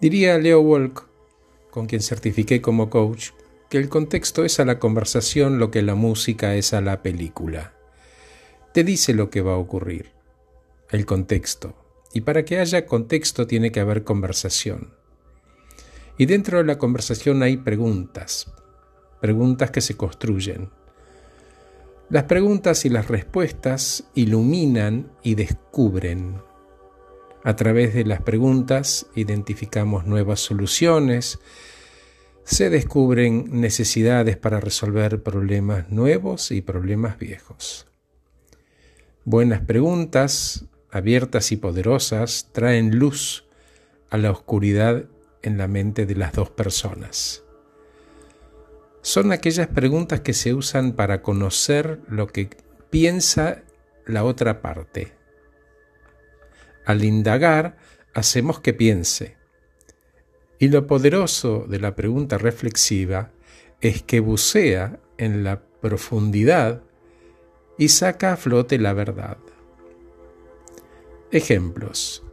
Diría Leo Walk, con quien certifiqué como coach, que el contexto es a la conversación lo que la música es a la película. Te dice lo que va a ocurrir, el contexto. Y para que haya contexto tiene que haber conversación. Y dentro de la conversación hay preguntas, preguntas que se construyen. Las preguntas y las respuestas iluminan y descubren. A través de las preguntas identificamos nuevas soluciones, se descubren necesidades para resolver problemas nuevos y problemas viejos. Buenas preguntas, abiertas y poderosas, traen luz a la oscuridad en la mente de las dos personas. Son aquellas preguntas que se usan para conocer lo que piensa la otra parte. Al indagar, hacemos que piense, y lo poderoso de la pregunta reflexiva es que bucea en la profundidad y saca a flote la verdad. Ejemplos.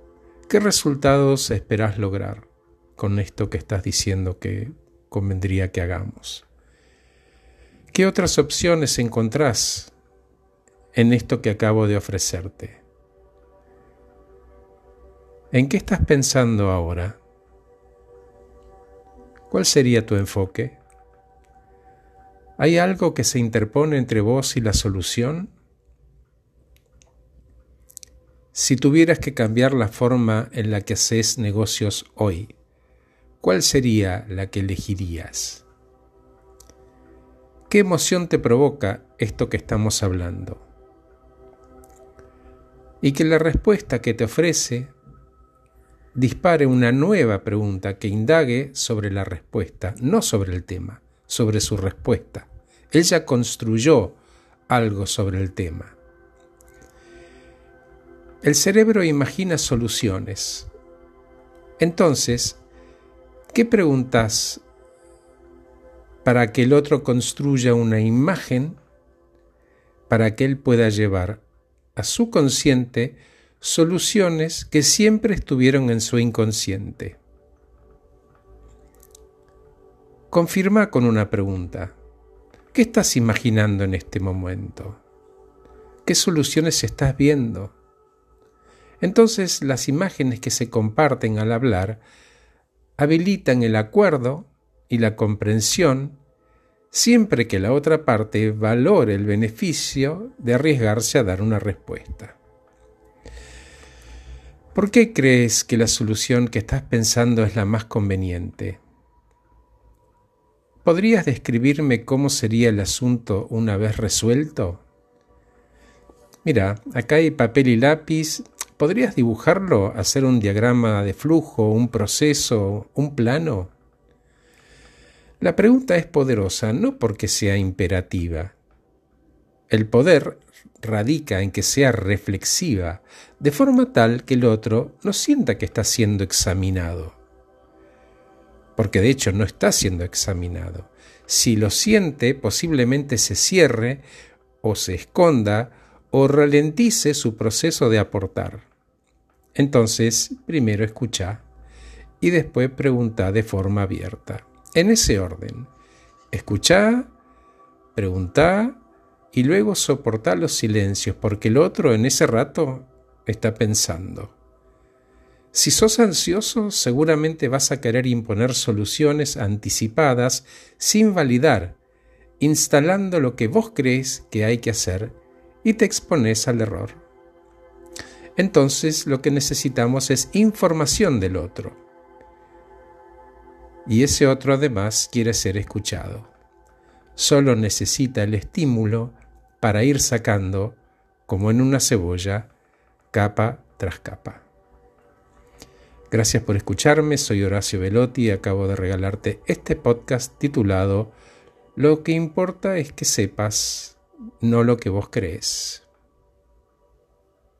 ¿Qué resultados esperas lograr con esto que estás diciendo que convendría que hagamos? ¿Qué otras opciones encontrás en esto que acabo de ofrecerte? ¿En qué estás pensando ahora? ¿Cuál sería tu enfoque? ¿Hay algo que se interpone entre vos y la solución? Si tuvieras que cambiar la forma en la que haces negocios hoy, ¿cuál sería la que elegirías? ¿Qué emoción te provoca esto que estamos hablando? Y que la respuesta que te ofrece dispare una nueva pregunta que indague sobre la respuesta, no sobre el tema, sobre su respuesta. Él ya construyó algo sobre el tema. El cerebro imagina soluciones. Entonces, ¿qué preguntas para que el otro construya una imagen para que él pueda llevar a su consciente soluciones que siempre estuvieron en su inconsciente. Confirma con una pregunta. ¿Qué estás imaginando en este momento? ¿Qué soluciones estás viendo? Entonces las imágenes que se comparten al hablar habilitan el acuerdo y la comprensión siempre que la otra parte valore el beneficio de arriesgarse a dar una respuesta. ¿Por qué crees que la solución que estás pensando es la más conveniente? ¿Podrías describirme cómo sería el asunto una vez resuelto? Mira, acá hay papel y lápiz. ¿Podrías dibujarlo, hacer un diagrama de flujo, un proceso, un plano? La pregunta es poderosa no porque sea imperativa. El poder radica en que sea reflexiva, de forma tal que el otro no sienta que está siendo examinado. Porque de hecho no está siendo examinado. Si lo siente, posiblemente se cierre o se esconda o ralentice su proceso de aportar. Entonces, primero escucha y después pregunta de forma abierta. En ese orden. Escucha, pregunta y luego soportar los silencios, porque el otro en ese rato está pensando. Si sos ansioso, seguramente vas a querer imponer soluciones anticipadas sin validar, instalando lo que vos crees que hay que hacer y te expones al error. Entonces lo que necesitamos es información del otro. Y ese otro además quiere ser escuchado. Solo necesita el estímulo para ir sacando, como en una cebolla, capa tras capa. Gracias por escucharme, soy Horacio Velotti y acabo de regalarte este podcast titulado Lo que importa es que sepas, no lo que vos crees.